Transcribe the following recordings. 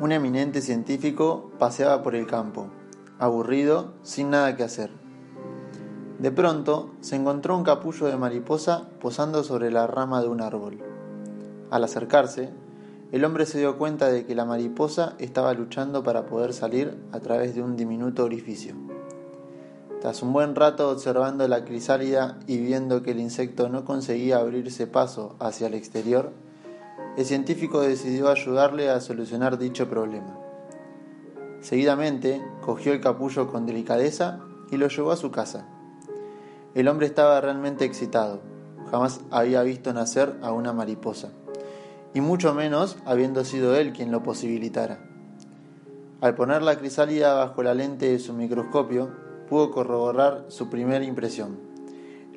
un eminente científico paseaba por el campo, aburrido, sin nada que hacer. De pronto se encontró un capullo de mariposa posando sobre la rama de un árbol. Al acercarse, el hombre se dio cuenta de que la mariposa estaba luchando para poder salir a través de un diminuto orificio. Tras un buen rato observando la crisálida y viendo que el insecto no conseguía abrirse paso hacia el exterior, el científico decidió ayudarle a solucionar dicho problema. Seguidamente, cogió el capullo con delicadeza y lo llevó a su casa. El hombre estaba realmente excitado. Jamás había visto nacer a una mariposa, y mucho menos habiendo sido él quien lo posibilitara. Al poner la crisálida bajo la lente de su microscopio, pudo corroborar su primera impresión.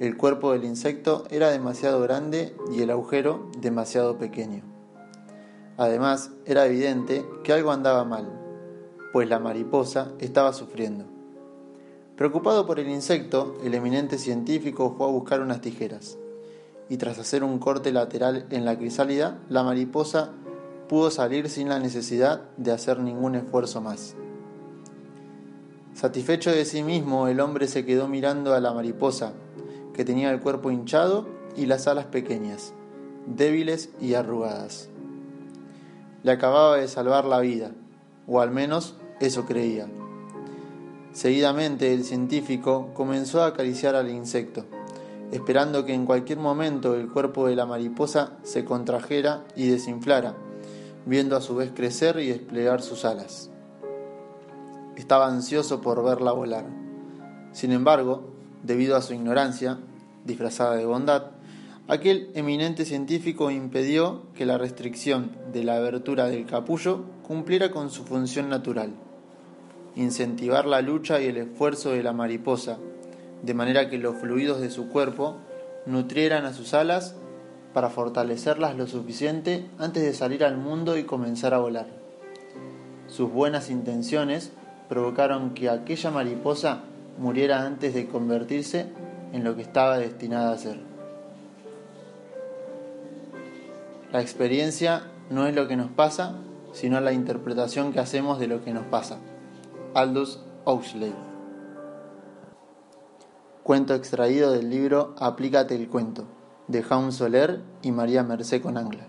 El cuerpo del insecto era demasiado grande y el agujero demasiado pequeño. Además, era evidente que algo andaba mal, pues la mariposa estaba sufriendo. Preocupado por el insecto, el eminente científico fue a buscar unas tijeras, y tras hacer un corte lateral en la crisálida, la mariposa pudo salir sin la necesidad de hacer ningún esfuerzo más. Satisfecho de sí mismo, el hombre se quedó mirando a la mariposa, que tenía el cuerpo hinchado y las alas pequeñas, débiles y arrugadas. Le acababa de salvar la vida, o al menos eso creía. Seguidamente el científico comenzó a acariciar al insecto, esperando que en cualquier momento el cuerpo de la mariposa se contrajera y desinflara, viendo a su vez crecer y desplegar sus alas. Estaba ansioso por verla volar. Sin embargo, debido a su ignorancia, disfrazada de bondad, aquel eminente científico impidió que la restricción de la abertura del capullo cumpliera con su función natural, incentivar la lucha y el esfuerzo de la mariposa, de manera que los fluidos de su cuerpo nutrieran a sus alas para fortalecerlas lo suficiente antes de salir al mundo y comenzar a volar. Sus buenas intenciones provocaron que aquella mariposa muriera antes de convertirse en lo que estaba destinada a ser. La experiencia no es lo que nos pasa, sino la interpretación que hacemos de lo que nos pasa. Aldous Huxley. Cuento extraído del libro Aplícate el cuento, de Jaun Soler y María Mercé Conangla.